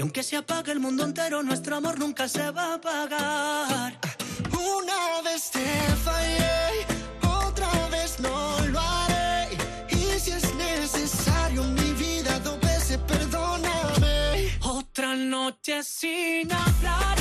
Y aunque se apague el mundo entero, nuestro amor nunca se va a apagar. Una vez te fallé, otra vez no lo haré. Y si es necesario mi vida, dos veces perdóname. Otra noche sin hablar.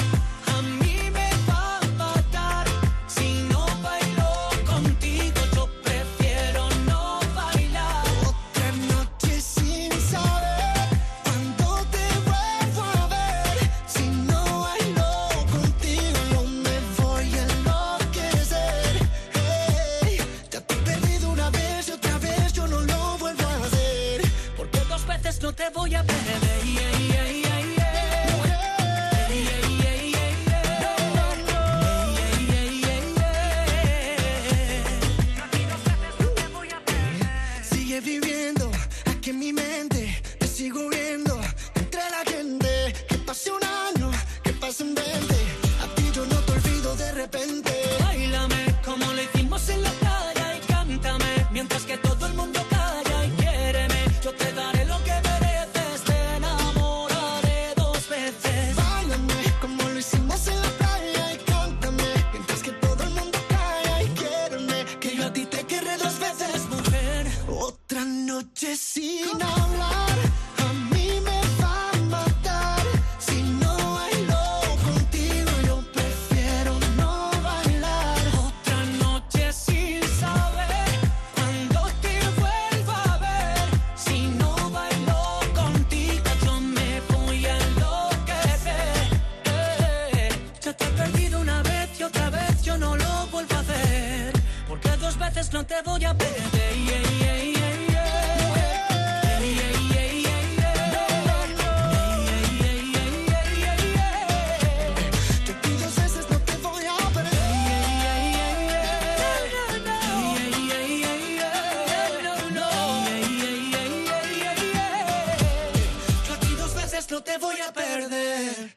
Te voy a perder.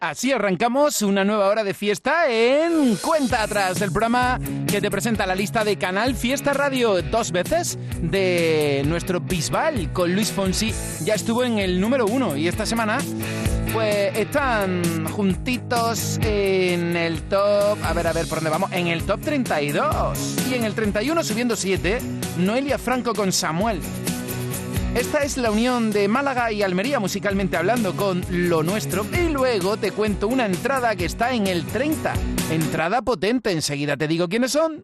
Así arrancamos una nueva hora de fiesta en Cuenta Atrás, el programa que te presenta la lista de Canal Fiesta Radio dos veces de nuestro Bisbal con Luis Fonsi. Ya estuvo en el número uno y esta semana pues están juntitos en el top, a ver, a ver, ¿por dónde vamos? En el top 32 y en el 31 subiendo 7, Noelia Franco con Samuel. Esta es la unión de Málaga y Almería musicalmente hablando con Lo Nuestro. Y luego te cuento una entrada que está en el 30. Entrada potente. Enseguida te digo quiénes son.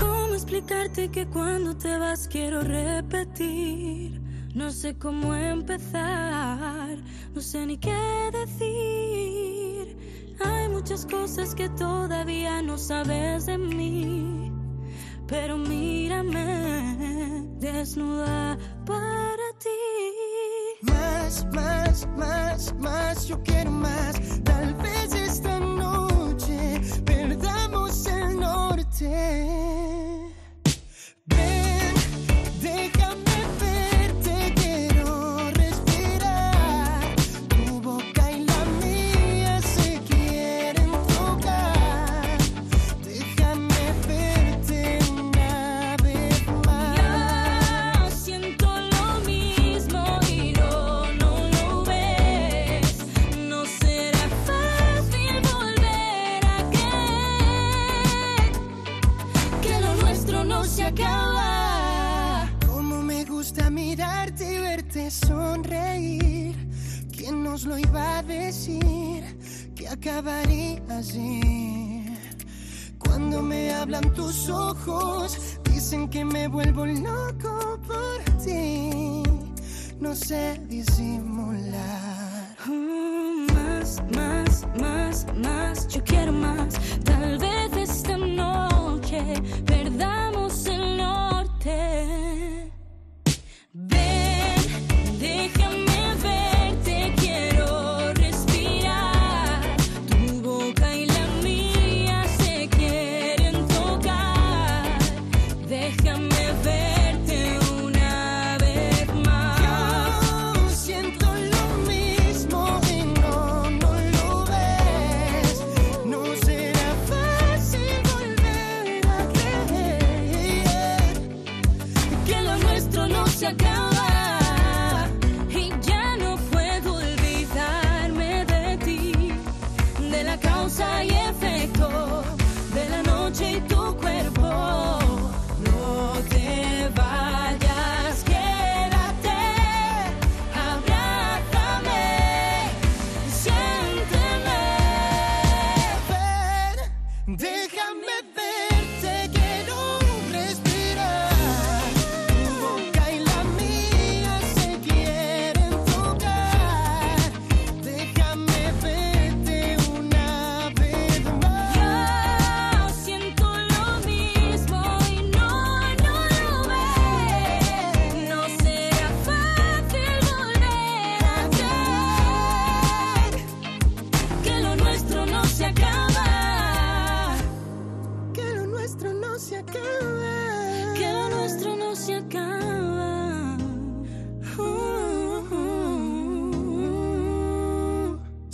¿Cómo explicarte que cuando te vas quiero repetir? No sé cómo empezar, no sé ni qué decir. Hay muchas cosas que todavía no sabes de mí, pero mírame desnuda para ti. Más, más, más, más, yo quiero más. Tal vez esta noche perdamos el norte. Dicen que me vuelvo loco por ti. No sé disimular.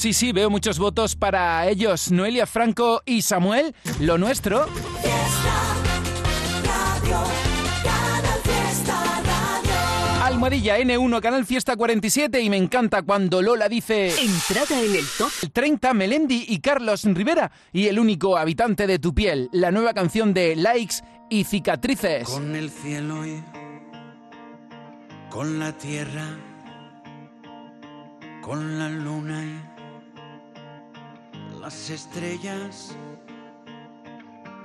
Sí, sí, veo muchos votos para ellos, Noelia Franco y Samuel. Lo nuestro. Almohadilla N1, Canal Fiesta 47 y me encanta cuando Lola dice... Entrada en el top El 30, Melendi y Carlos Rivera y el único habitante de tu piel, la nueva canción de Likes y Cicatrices. Con el cielo y con la tierra, con la luna y las estrellas,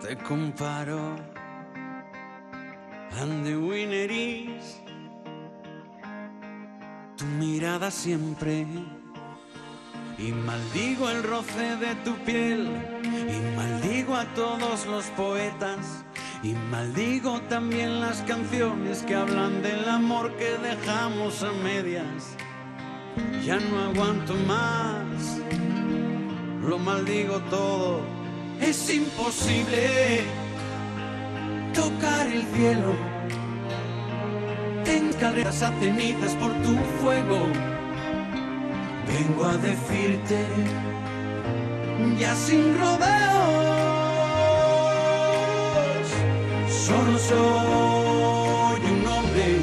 te comparo. And the winner is tu mirada siempre. Y maldigo el roce de tu piel, y maldigo a todos los poetas, y maldigo también las canciones que hablan del amor que dejamos a medias. Ya no aguanto más, lo maldigo todo, es imposible tocar el cielo. En carreras a cenizas por tu fuego. Vengo a decirte, ya sin rodeos, solo soy un hombre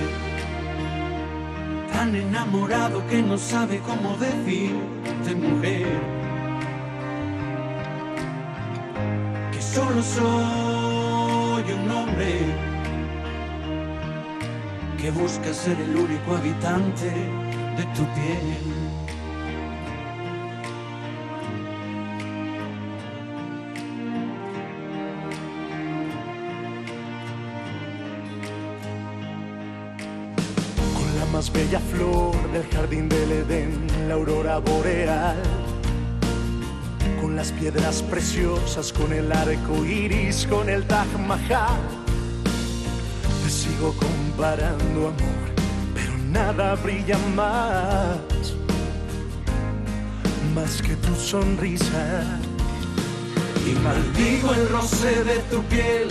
tan enamorado que no sabe cómo decirte mujer. Solo soy un hombre que busca ser el único habitante de tu piel. Con la más bella flor del jardín del Edén, la aurora boreal. Las piedras preciosas, con el arco iris, con el Taj Mahal. Te sigo comparando, amor, pero nada brilla más. Más que tu sonrisa. Y maldigo el roce de tu piel,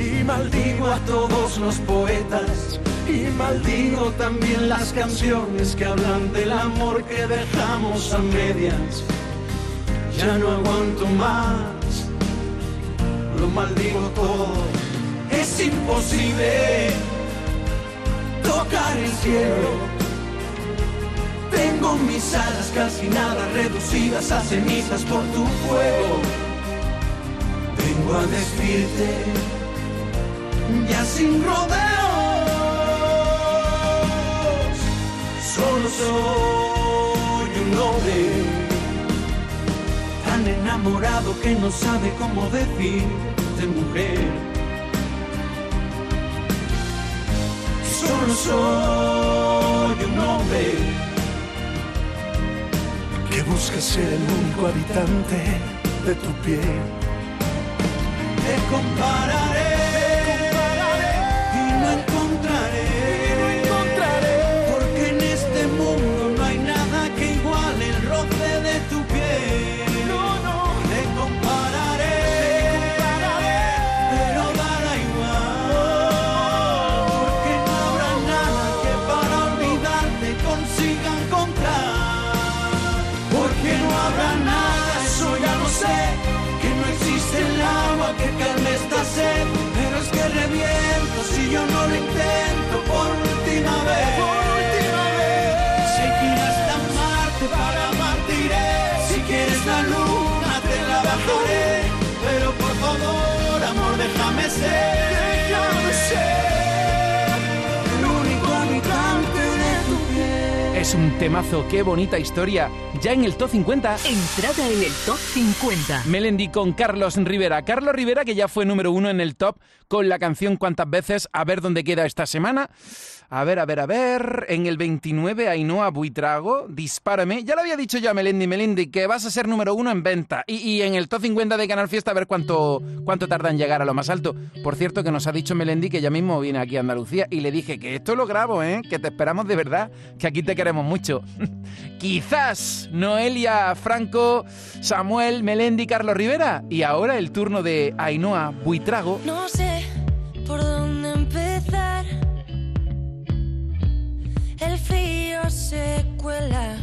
y maldigo a todos los poetas, y maldigo también las canciones que hablan del amor que dejamos a medias. Ya no aguanto más, lo maldigo todo, es imposible tocar el cielo. Tengo mis alas calcinadas, reducidas a cenizas por tu fuego. Vengo a decirte, ya sin rodeos, solo soy un hombre enamorado que no sabe cómo decirte mujer. Solo soy un hombre que busca ser el único habitante de tu piel. Te temazo, qué bonita historia. Ya en el top 50. Entrada en el top 50. Melendi con Carlos Rivera. Carlos Rivera que ya fue número uno en el top con la canción Cuántas veces, a ver dónde queda esta semana. A ver, a ver, a ver. En el 29, Ainhoa Buitrago, Dispárame. Ya lo había dicho yo a Melendi, Melendi, que vas a ser número uno en venta. Y, y en el top 50 de Canal Fiesta, a ver cuánto, cuánto tarda en llegar a lo más alto. Por cierto, que nos ha dicho Melendi que ya mismo viene aquí a Andalucía. Y le dije que esto lo grabo, ¿eh? Que te esperamos de verdad, que aquí te queremos mucho. Quizás Noelia Franco, Samuel, Melendi, Carlos Rivera. Y ahora el turno de Ainhoa Buitrago. No sé por dónde frío se cuela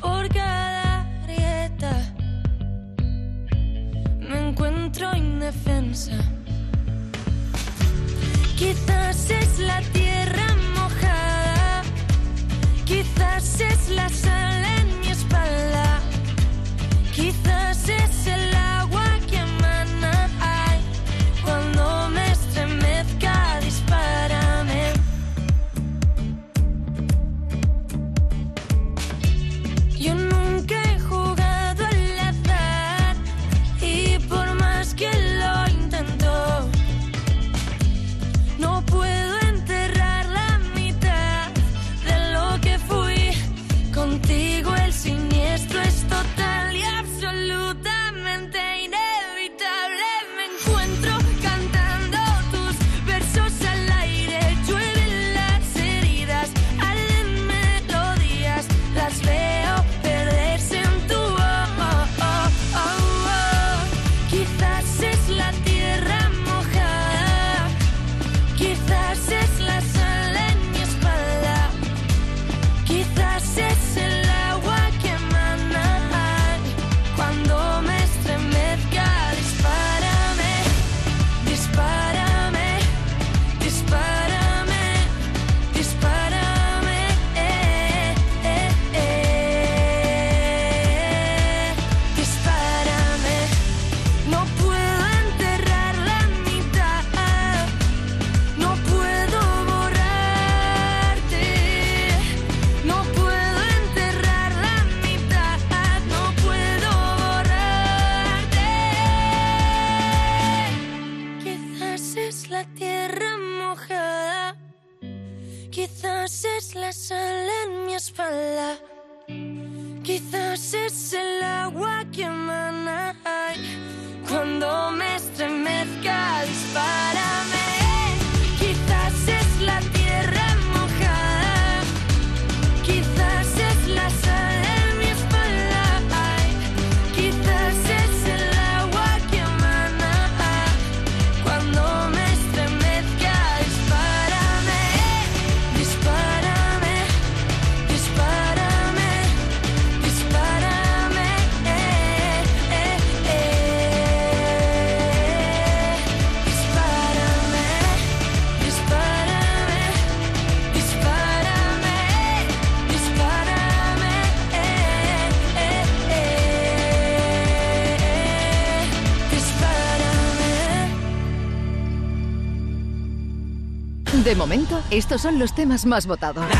por cada grieta. Me encuentro indefensa. Quizás es la tierra mojada. Quizás es la sal en mi espalda. Quizás es el Quizás es la sal en mi espalda. Quizás es el agua que emana cuando me estremezca. Dispárame. De momento, estos son los temas más votados. ¿Qué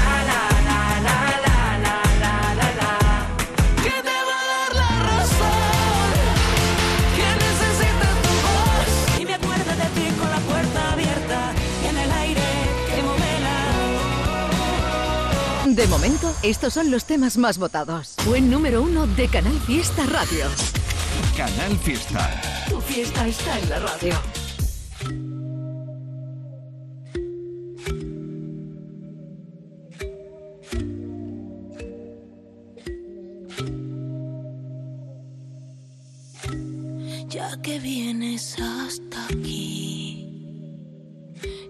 te va a dar la razón? ¿Quién necesita tu voz? Y me acuerdo de ti con la puerta abierta y en el aire que moverá. De momento, estos son los temas más votados. Buen número uno de Canal Fiesta Radio. Canal Fiesta. Tu fiesta está en la radio. Hasta aquí,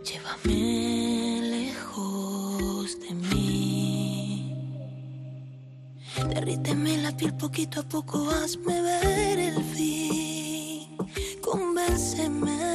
llévame lejos de mí. Derríteme la piel poquito a poco, hazme ver el fin. Convénceme,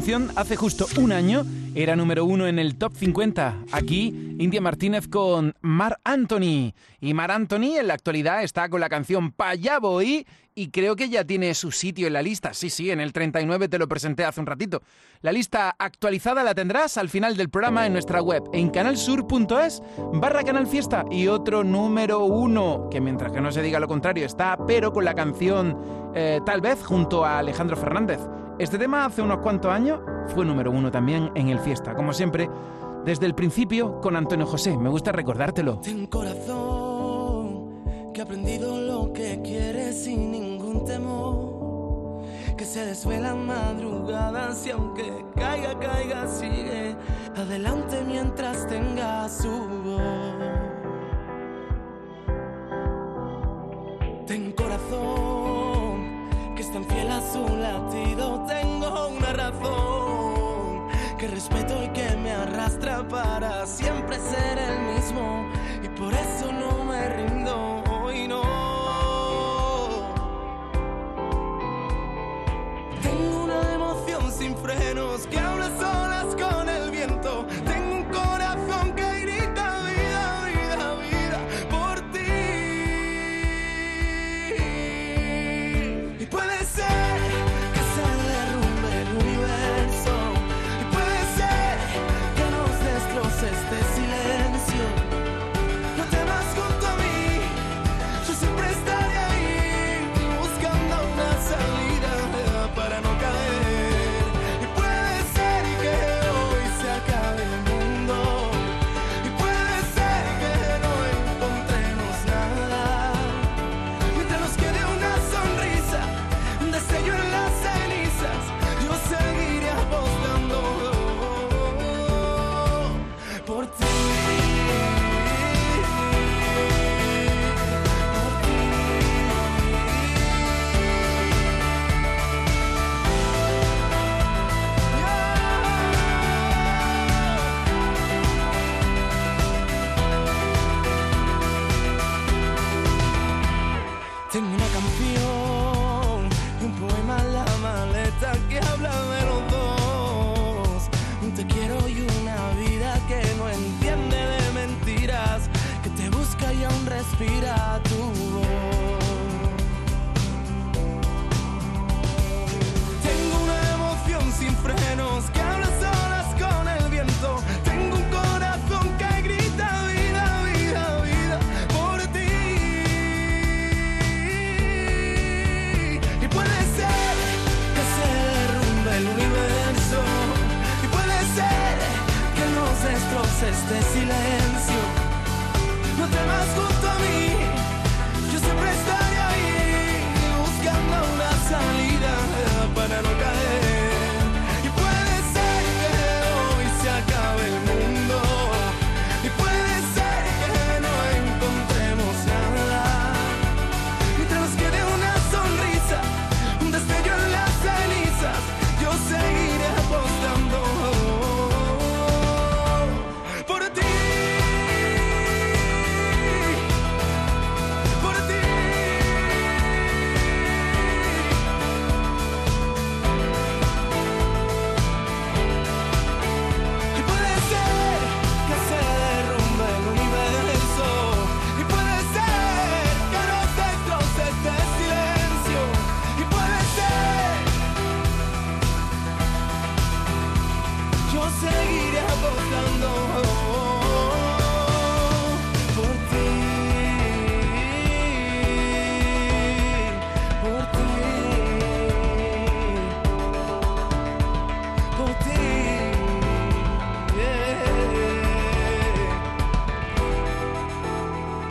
canción hace justo un año era número uno en el top 50. Aquí, India Martínez con Mar Anthony. Y Mar Anthony en la actualidad está con la canción Pa' allá voy y creo que ya tiene su sitio en la lista. Sí, sí, en el 39 te lo presenté hace un ratito. La lista actualizada la tendrás al final del programa en nuestra web, en canalsur.es barra Canal Fiesta. Y otro número uno, que mientras que no se diga lo contrario, está pero con la canción eh, Tal vez junto a Alejandro Fernández. Este tema hace unos cuantos años fue número uno también en el Fiesta, como siempre, desde el principio con Antonio José. Me gusta recordártelo. Ten corazón, que ha aprendido lo que quiere sin ningún temor. Que se desvela madrugadas y aunque caiga, caiga, sigue adelante mientras tenga su voz. Ten corazón, que es tan fiel a su latido. Tengo una razón que respeto y que me arrastra para siempre ser el mismo. Y por eso no me rindo hoy, no. Tengo una emoción sin frenos que habla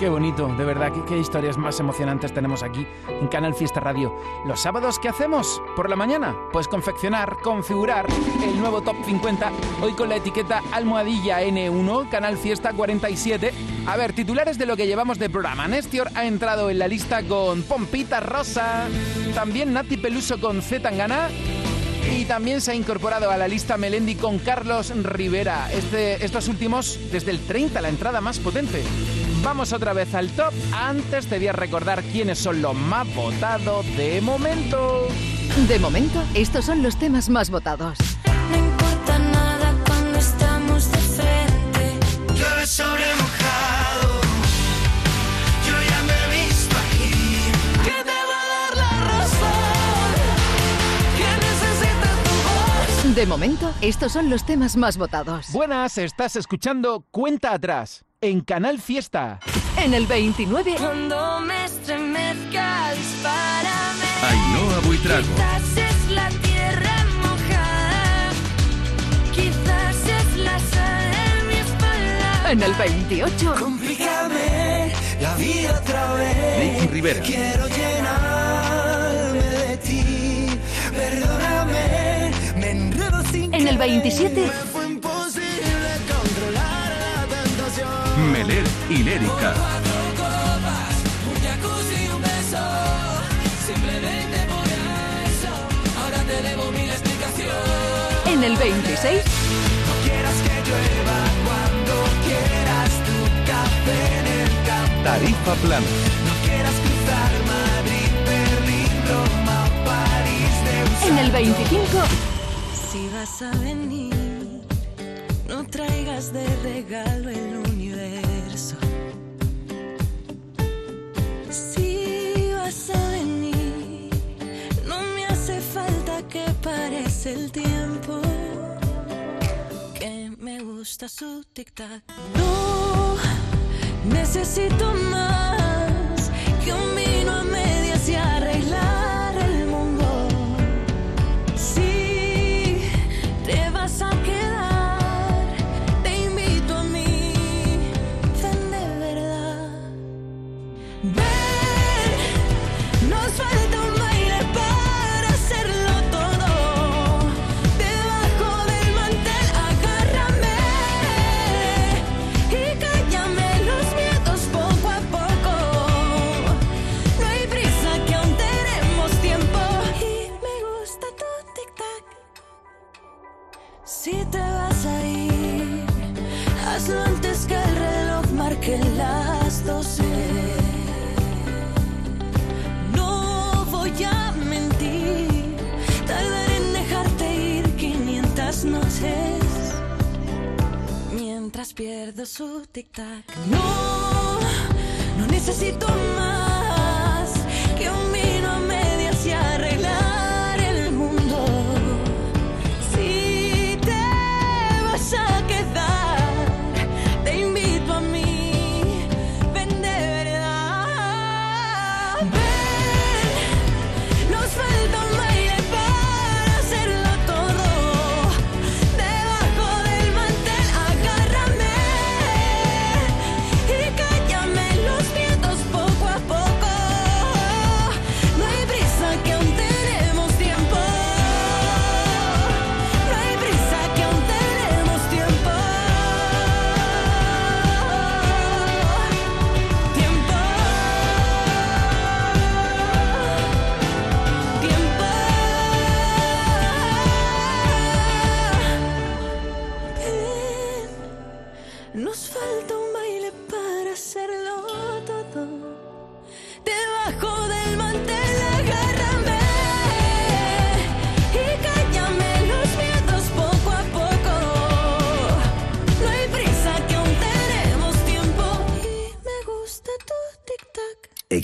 Bonito, de verdad, qué, qué historias más emocionantes tenemos aquí en Canal Fiesta Radio. Los sábados, ¿qué hacemos? Por la mañana, pues confeccionar, configurar el nuevo Top 50, hoy con la etiqueta almohadilla N1, Canal Fiesta 47. A ver, titulares de lo que llevamos de programa. Nestior ha entrado en la lista con Pompita Rosa, también Nati Peluso con Z Tangana Y también se ha incorporado a la lista Melendi con Carlos Rivera. Este, estos últimos, desde el 30, la entrada más potente. Vamos otra vez al top. Antes te voy a recordar quiénes son los más votados de momento. De momento, estos son los temas más votados. No importa nada cuando estamos de frente. Llueve sobre mojado. Yo ya me he visto aquí. ¿Qué te va a dar la razón? ¿Quién necesita tu voz? De momento, estos son los temas más votados. Buenas, estás escuchando Cuenta Atrás en Canal Fiesta. En el 29, Cuando me estremezca, dispárame. Ainhoa Buitrago. Quizás es la tierra mojada. Quizás es la sal en mi espalda. en el 28, Complícame la vida otra vez. Nicky Rivera. Quiero llenarme de ti. Perdóname, me enredo sin en el querer. 27, debo mi explicación. en el 26, No quieras que llueva cuando quieras tu café en el campo. Tarifa plana. No quieras cruzar Madrid, Berlín, Roma, París de en el 25, Si vas a venir, no traigas de regalo el No me hace falta que parece el tiempo. Que me gusta su tic-tac. No necesito más que un vino a medias y pierdo su tic-tac. No, no necesito más que un vino a medias y arreglar el mundo. Si te vas a quedar,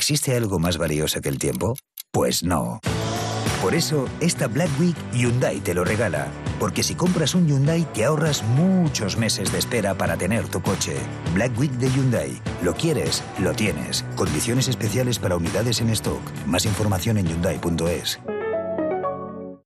¿Existe algo más valioso que el tiempo? Pues no. Por eso, esta Black Week Hyundai te lo regala. Porque si compras un Hyundai te ahorras muchos meses de espera para tener tu coche. Black Week de Hyundai. Lo quieres, lo tienes. Condiciones especiales para unidades en stock. Más información en hyundai.es.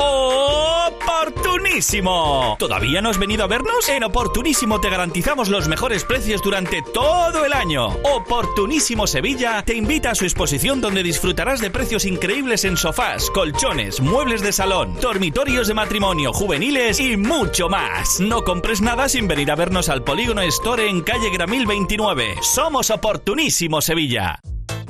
¡Oportunísimo! ¿Todavía no has venido a vernos? En Oportunísimo te garantizamos los mejores precios durante todo el año. Oportunísimo Sevilla te invita a su exposición donde disfrutarás de precios increíbles en sofás, colchones, muebles de salón, dormitorios de matrimonio, juveniles y mucho más. No compres nada sin venir a vernos al Polígono Store en calle Gramil 29. Somos Oportunísimo Sevilla.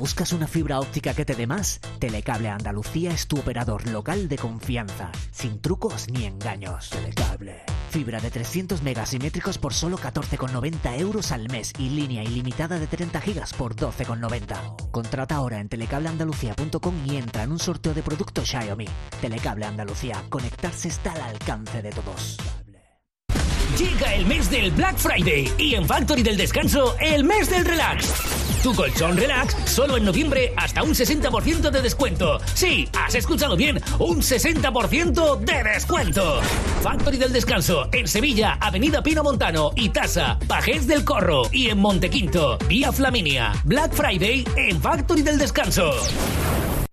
¿Buscas una fibra óptica que te dé más? Telecable Andalucía es tu operador local de confianza, sin trucos ni engaños. Telecable. Fibra de 300 megasimétricos por solo 14,90 euros al mes y línea ilimitada de 30 gigas por 12,90. Contrata ahora en telecableandalucía.com y entra en un sorteo de productos Xiaomi. Telecable Andalucía. Conectarse está al alcance de todos. Llega el mes del Black Friday y en Factory del Descanso el mes del relax. Tu colchón relax solo en noviembre hasta un 60% de descuento. Sí, has escuchado bien, un 60% de descuento. Factory del Descanso en Sevilla, Avenida Pino Montano y Tasa, Pajés del Corro y en Montequinto, Vía Flaminia. Black Friday en Factory del Descanso.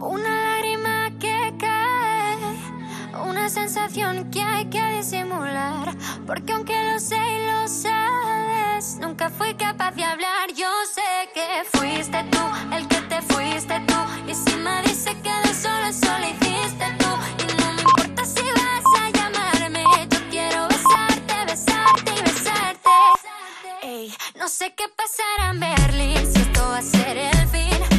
Una lágrima que cae, una sensación que hay que disimular. Porque aunque lo sé y lo sabes, nunca fui capaz de hablar. Yo sé que fuiste tú el que te fuiste tú. Y si me dice que de solo solo hiciste tú. Y no me importa si vas a llamarme, yo quiero besarte, besarte y besarte. Ey, no sé qué pasará en Berlín, si esto va a ser el fin.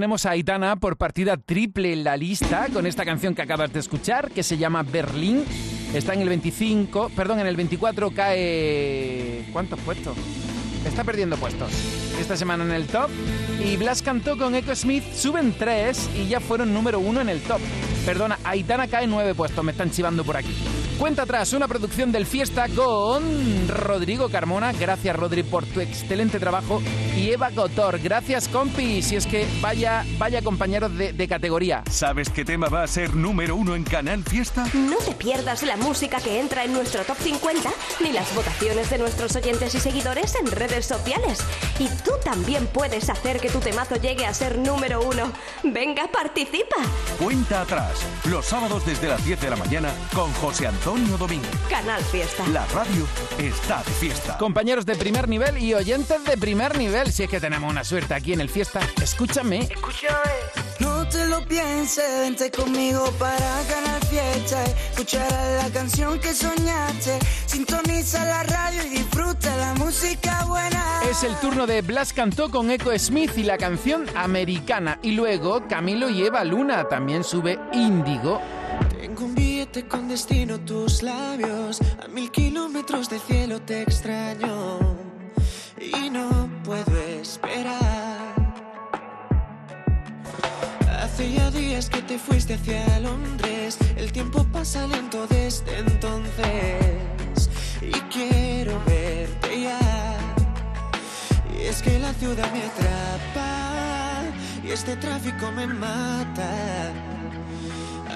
Tenemos a Aitana por partida triple en la lista con esta canción que acabas de escuchar que se llama Berlín. Está en el 25, perdón, en el 24 cae... ¿Cuántos puestos? Está perdiendo puestos. Esta semana en el top. Y Blas cantó con Echo Smith, suben tres y ya fueron número uno en el top. Perdona, Aitana cae nueve puestos, me están chivando por aquí. Cuenta atrás, una producción del Fiesta con Rodrigo Carmona. Gracias, Rodri, por tu excelente trabajo. Y Eva Gotor. Gracias, compi. Si es que vaya, vaya compañeros de, de categoría. ¿Sabes qué tema va a ser número uno en Canal Fiesta? No te pierdas la música que entra en nuestro top 50 ni las votaciones de nuestros oyentes y seguidores en redes sociales. Y tú también puedes hacer que tu temazo llegue a ser número uno. Venga, participa. Cuenta atrás, los sábados desde las 10 de la mañana con José Antonio Antonio Domínguez. Canal Fiesta. La radio está de fiesta. Compañeros de primer nivel y oyentes de primer nivel, si es que tenemos una suerte aquí en el fiesta, escúchame. No te lo pienses, vente conmigo para ganar fiesta. Escuchar la canción que soñaste. Sintoniza la radio y disfruta la música buena. Es el turno de Blas cantó con Echo Smith y la canción Americana. Y luego Camilo y Eva Luna también sube Índigo. Tengo un con destino tus labios. A mil kilómetros de cielo te extraño. Y no puedo esperar. Hace ya días que te fuiste hacia Londres. El tiempo pasa lento desde entonces. Y quiero verte ya. Y es que la ciudad me atrapa. Y este tráfico me mata.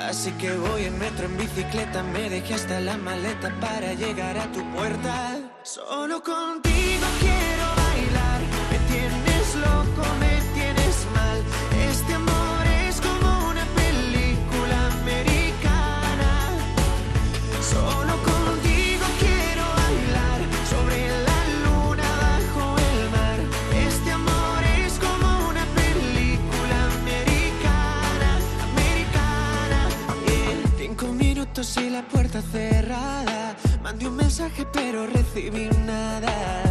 Así que voy en metro, en bicicleta, me dejé hasta la maleta para llegar a tu puerta. Solo contigo quiero bailar, me tienes loco, me tienes mal. Este amor recibí nada.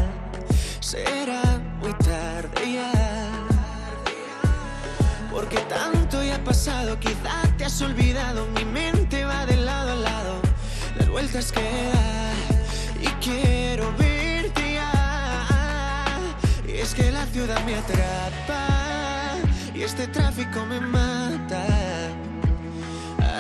Será muy tarde ya. Porque tanto ya ha pasado, quizá te has olvidado. Mi mente va de lado a lado, las vueltas que da. Y quiero verte ya. Y es que la ciudad me atrapa. Y este tráfico me mata.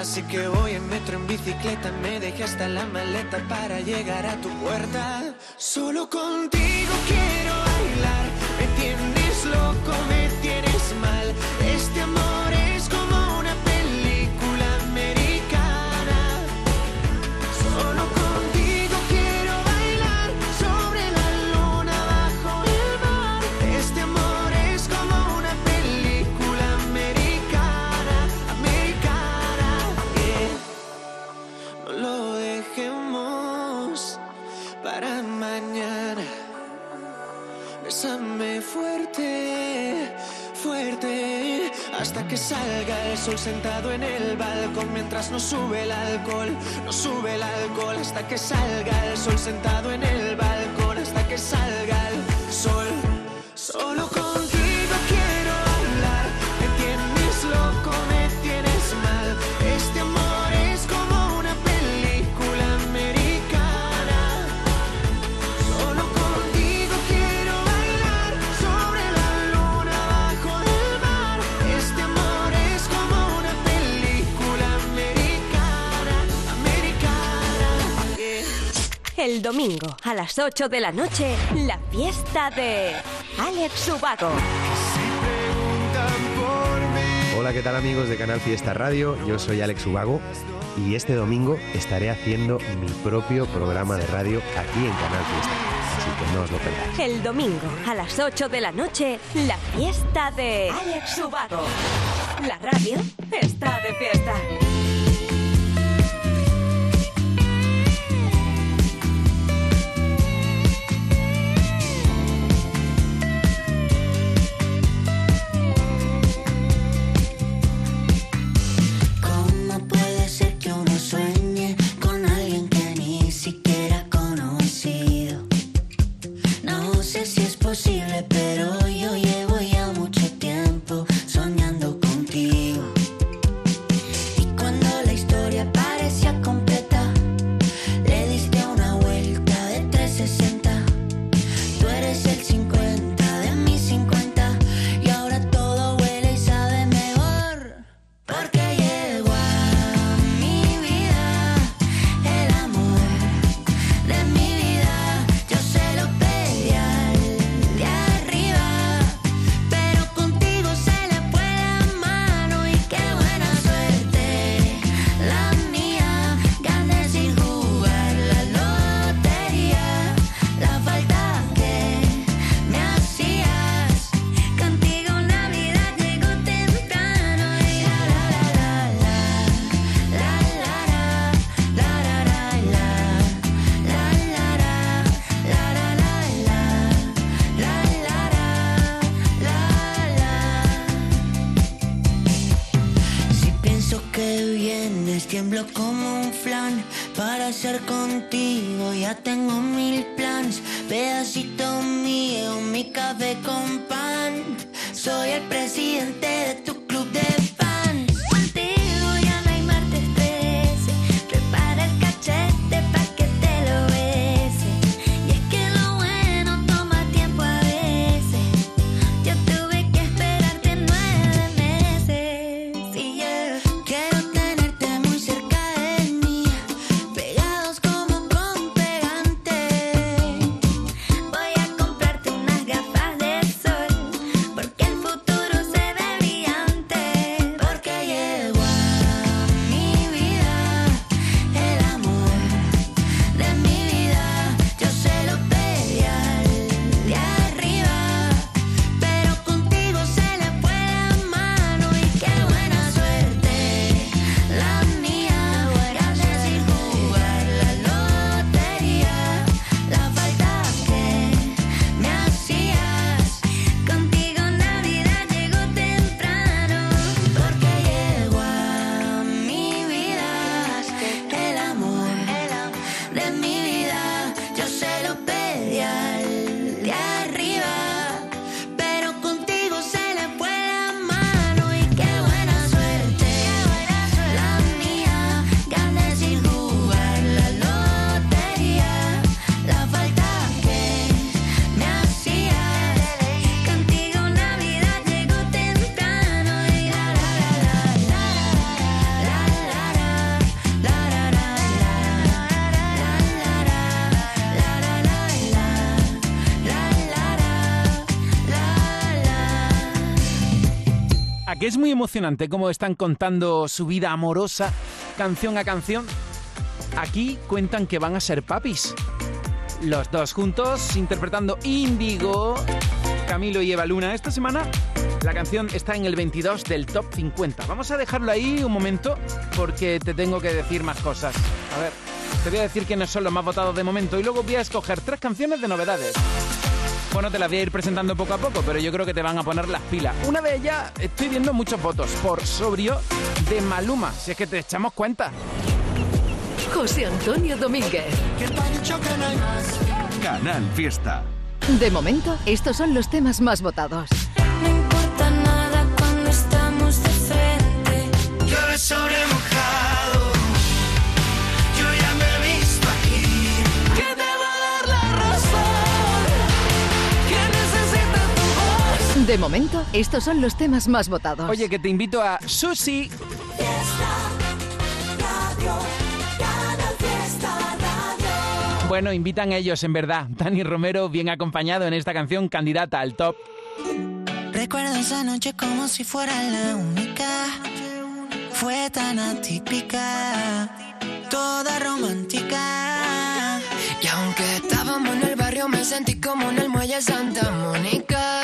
Así que voy en metro, en bicicleta, me dejé hasta la maleta para llegar a tu puerta. Solo contigo quiero bailar, me tienes loco, me tienes mal. Este amor que salga el sol sentado en el balcón mientras no sube el alcohol, no sube el alcohol, hasta que salga el sol sentado en el balcón, hasta que salga el sol. Solo contigo El domingo a las 8 de la noche, la fiesta de Alex Ubago. Hola, ¿qué tal amigos de Canal Fiesta Radio? Yo soy Alex Ubago y este domingo estaré haciendo mi propio programa de radio aquí en Canal Fiesta. Así que no os lo perdáis. El domingo a las 8 de la noche, la fiesta de Alex Ubago. La radio está de fiesta. quiero hacer contigo, ya tengo mil plans. Pedacito mío, mi café con pan. Soy el presidente muy emocionante cómo están contando su vida amorosa canción a canción. Aquí cuentan que van a ser papis. Los dos juntos interpretando Índigo, Camilo y Eva Luna esta semana. La canción está en el 22 del top 50. Vamos a dejarlo ahí un momento porque te tengo que decir más cosas. A ver, te voy a decir quiénes son los más votados de momento y luego voy a escoger tres canciones de novedades bueno, te las voy a ir presentando poco a poco, pero yo creo que te van a poner las pilas. Una de ellas, estoy viendo muchos votos por Sobrio de Maluma, si es que te echamos cuenta. José Antonio Domínguez. Canal Fiesta. De momento, estos son los temas más votados. No importa nada cuando estamos de frente. Yo sobre mujer. De momento, estos son los temas más votados. Oye, que te invito a Susi. Bueno, invitan ellos, en verdad. Dani Romero, bien acompañado en esta canción, candidata al top. Recuerdo esa noche como si fuera la única. Fue tan atípica, toda romántica. Y aunque estábamos en el barrio, me sentí como en el muelle Santa Mónica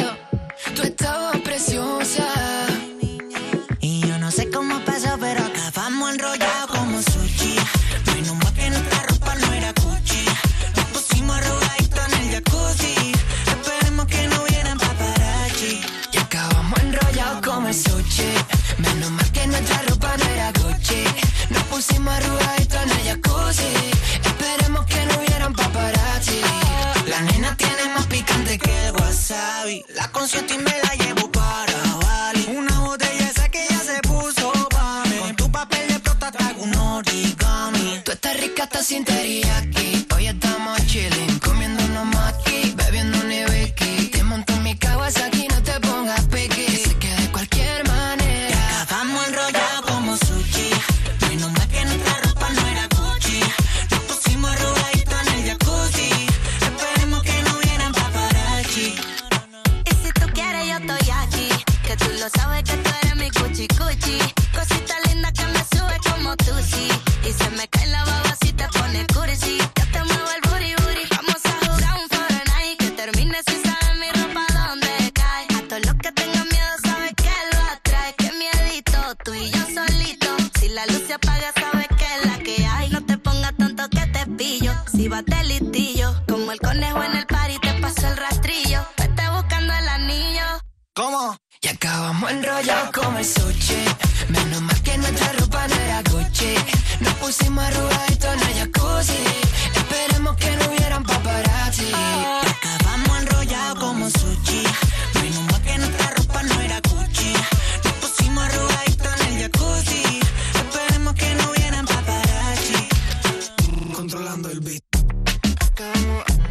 Controlando el beat.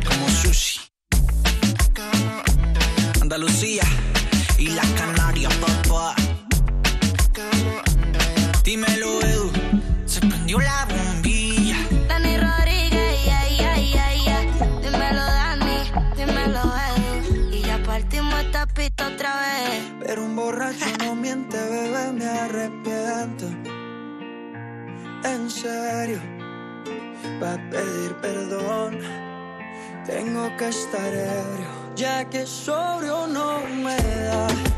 Como sushi. Andalucía y las Canarias, papá. Dímelo, Edu. Se prendió la bombilla. Dani Rodríguez, yeah, yeah, yeah, yeah. Dímelo, Dani, dímelo, Edu. Y ya partimos esta pista otra vez. Pero un borracho no miente, bebé, me arrepiento. En serio, va a pedir perdón. Tengo que estar ebrio, ya que sobrio no me da.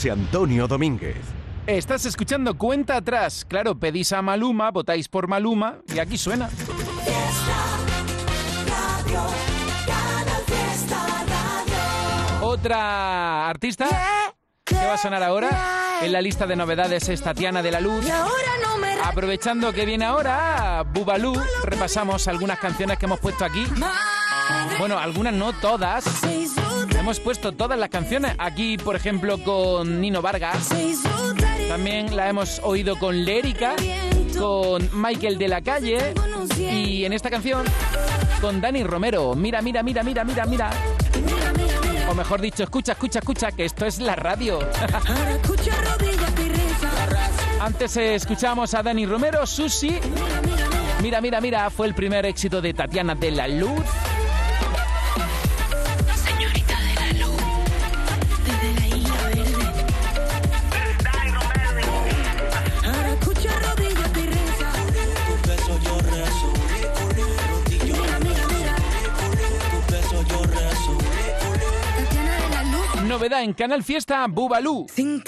José Antonio Domínguez. Estás escuchando Cuenta Atrás. Claro, pedís a Maluma, votáis por Maluma y aquí suena. Otra artista que va a sonar ahora en la lista de novedades es Tatiana de la Luz. Aprovechando que viene ahora Bubalú, repasamos algunas canciones que hemos puesto aquí. Bueno, algunas no todas. Hemos puesto todas las canciones. Aquí, por ejemplo, con Nino Vargas. También la hemos oído con Lérica, con Michael de la Calle. Y en esta canción, con Dani Romero. Mira, mira, mira, mira, mira, mira. O mejor dicho, escucha, escucha, escucha, que esto es la radio. Antes escuchamos a Dani Romero, Susi. Mira, mira, mira, fue el primer éxito de Tatiana de la Luz. Novedad en Canal Fiesta, Bubalú. Sin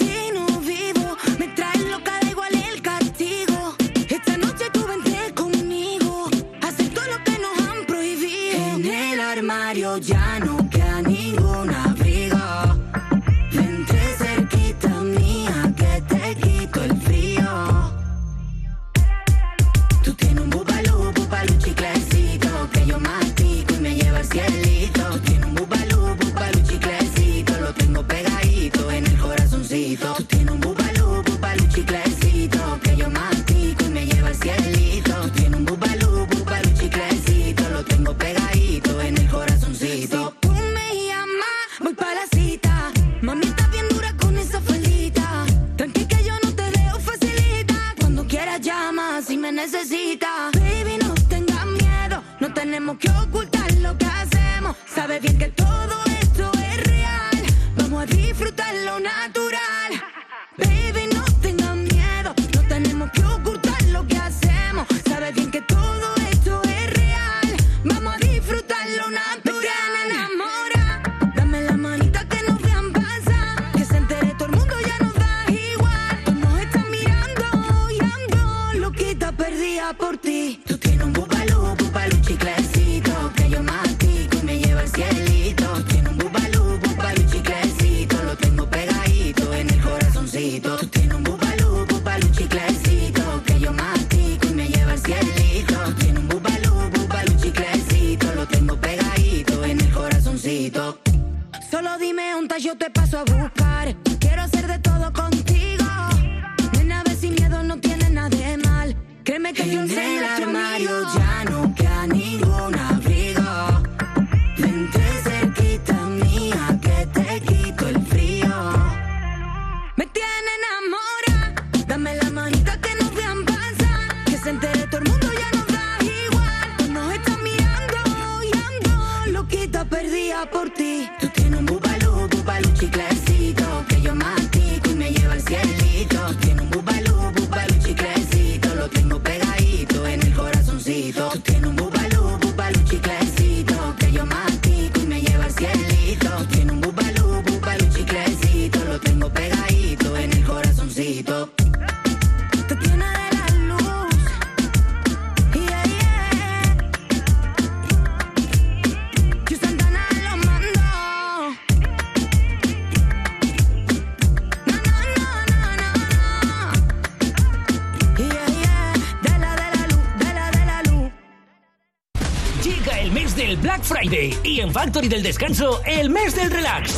Factory del Descanso el mes del relax.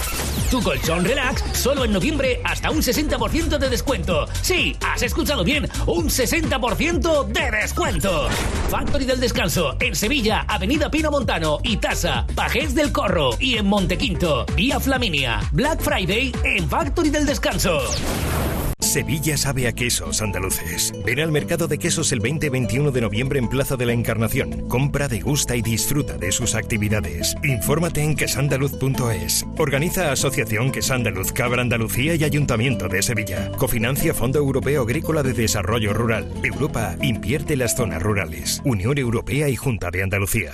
Tu colchón relax solo en noviembre hasta un 60% de descuento. Sí, has escuchado bien, un 60% de descuento. Factory del Descanso en Sevilla, Avenida Pino Montano y Tasa, Pajés del Corro y en Montequinto, Vía Flaminia. Black Friday en Factory del Descanso. Sevilla sabe a quesos andaluces. Ven al mercado de quesos el 20 y 21 de noviembre en Plaza de la Encarnación. Compra, degusta y disfruta de sus actividades. Infórmate en quesandaluz.es. Organiza Asociación Quesandaluz, Cabra Andalucía y Ayuntamiento de Sevilla. Cofinancia Fondo Europeo Agrícola de Desarrollo Rural. Europa invierte las zonas rurales. Unión Europea y Junta de Andalucía.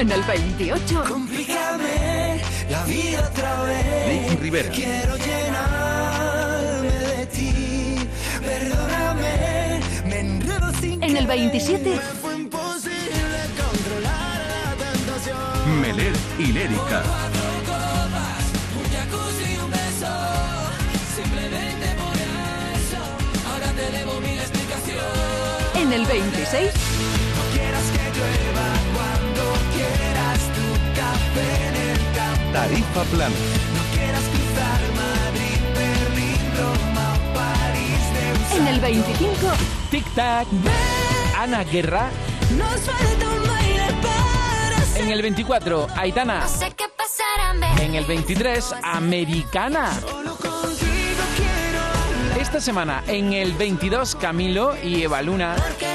en el 28. Complícame la vida otra vez. Nicky Rivera. Quiero llenarme de ti. Perdóname, me enredo sin. En el 27. Me fue imposible controlar la tentación. Meler y Lérica. En el 26. Tarifa plana. No quieras cruzar Madrid, Berlín, Roma París en el 25, Tic Tac. Ana Guerra. Nos falta un baile para En el 24, Aitana. No sé qué pasará. En el 23, Americana. Solo contigo quiero Esta semana en el 22 Camilo y Eva Luna. Porque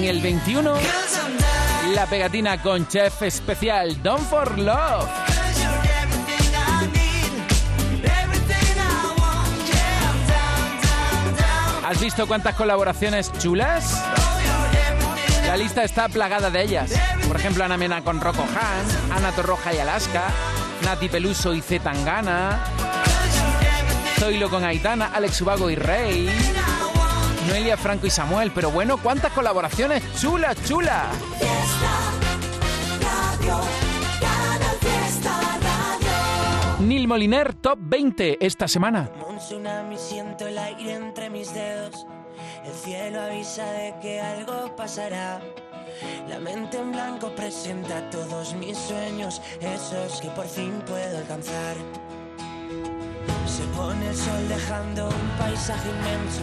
en el 21 la pegatina con chef especial Don for Love. ¿Has visto cuántas colaboraciones chulas? La lista está plagada de ellas. Por ejemplo, Ana Mena con Rocco Han, Ana Torroja y Alaska, Nati Peluso y Z Tangana, Zoilo con Aitana, Alex Ubago y Rey, Noelia Franco y Samuel. Pero bueno, cuántas colaboraciones chulas, chulas. Neil Moliner, top 20 esta semana. Como un tsunami siento el aire entre mis dedos. El cielo avisa de que algo pasará. La mente en blanco presenta todos mis sueños, esos que por fin puedo alcanzar. Se pone el sol dejando un paisaje inmenso,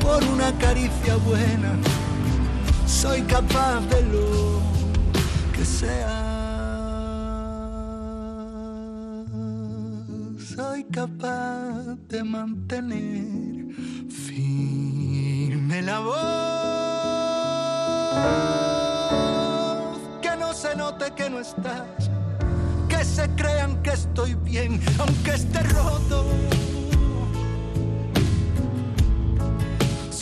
por una caricia buena. Soy capaz de lo que sea. Soy capaz de mantener firme la voz. Que no se note que no estás. Que se crean que estoy bien, aunque esté roto.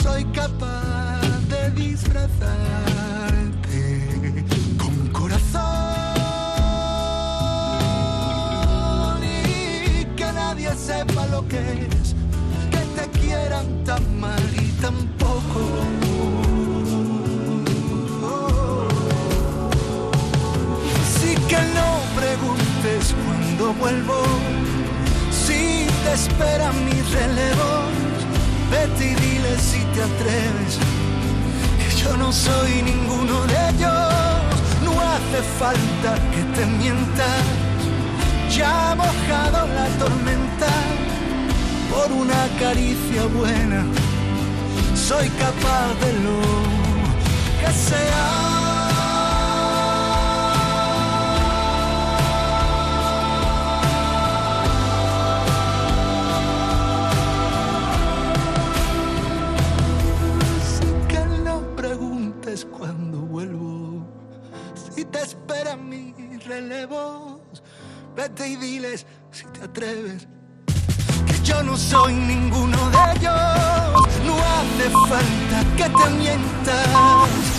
Soy capaz de disfrazarte con corazón y que nadie sepa lo que es que te quieran tan mal y tan poco. Sí que no preguntes cuándo vuelvo, si te esperan mis relevos. Vete y dile si te atreves, que yo no soy ninguno de ellos. No hace falta que te mientas, ya ha mojado la tormenta por una caricia buena. Soy capaz de lo que sea. Y diles si te atreves. Que yo no soy ninguno de ellos. No hace falta que te mientas.